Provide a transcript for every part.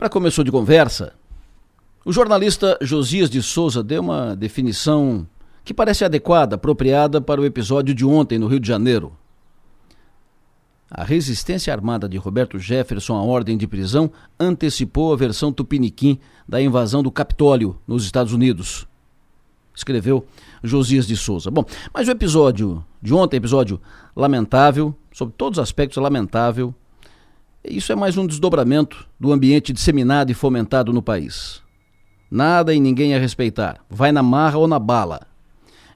Para começo de conversa, o jornalista Josias de Souza deu uma definição que parece adequada, apropriada para o episódio de ontem no Rio de Janeiro. A resistência armada de Roberto Jefferson à ordem de prisão antecipou a versão tupiniquim da invasão do Capitólio nos Estados Unidos. Escreveu Josias de Souza. Bom, mas o episódio de ontem, episódio lamentável, sobre todos os aspectos lamentável, isso é mais um desdobramento do ambiente disseminado e fomentado no país. Nada e ninguém a respeitar. Vai na marra ou na bala.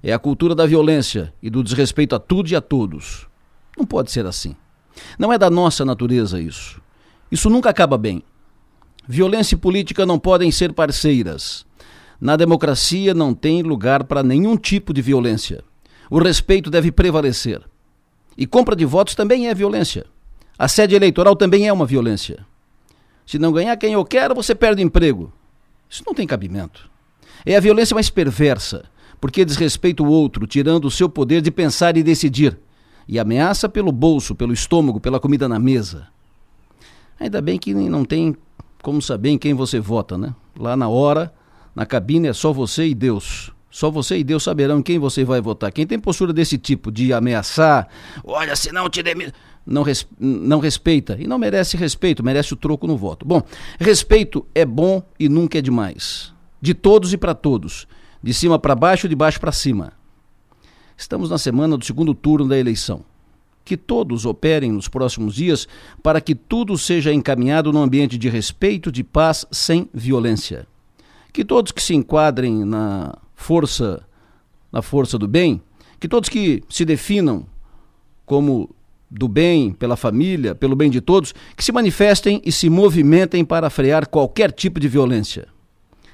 É a cultura da violência e do desrespeito a tudo e a todos. Não pode ser assim. Não é da nossa natureza isso. Isso nunca acaba bem. Violência e política não podem ser parceiras. Na democracia não tem lugar para nenhum tipo de violência. O respeito deve prevalecer. E compra de votos também é violência. A sede eleitoral também é uma violência. Se não ganhar quem eu quero, você perde o emprego. Isso não tem cabimento. É a violência mais perversa, porque desrespeita o outro, tirando o seu poder de pensar e decidir, e ameaça pelo bolso, pelo estômago, pela comida na mesa. Ainda bem que não tem como saber em quem você vota, né? Lá na hora, na cabine é só você e Deus. Só você e Deus saberão em quem você vai votar. Quem tem postura desse tipo, de ameaçar, olha, se não te demito não, res, não respeita e não merece respeito, merece o troco no voto. Bom, respeito é bom e nunca é demais. De todos e para todos. De cima para baixo, de baixo para cima. Estamos na semana do segundo turno da eleição. Que todos operem nos próximos dias para que tudo seja encaminhado num ambiente de respeito, de paz, sem violência. Que todos que se enquadrem na força, na força do bem, que todos que se definam como do bem, pela família, pelo bem de todos, que se manifestem e se movimentem para frear qualquer tipo de violência.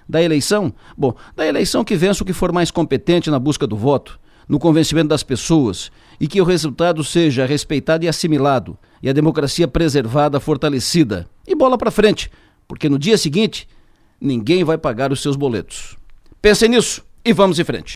Da eleição? Bom, da eleição que vença o que for mais competente na busca do voto, no convencimento das pessoas, e que o resultado seja respeitado e assimilado, e a democracia preservada, fortalecida. E bola para frente, porque no dia seguinte ninguém vai pagar os seus boletos. Pensem nisso e vamos em frente.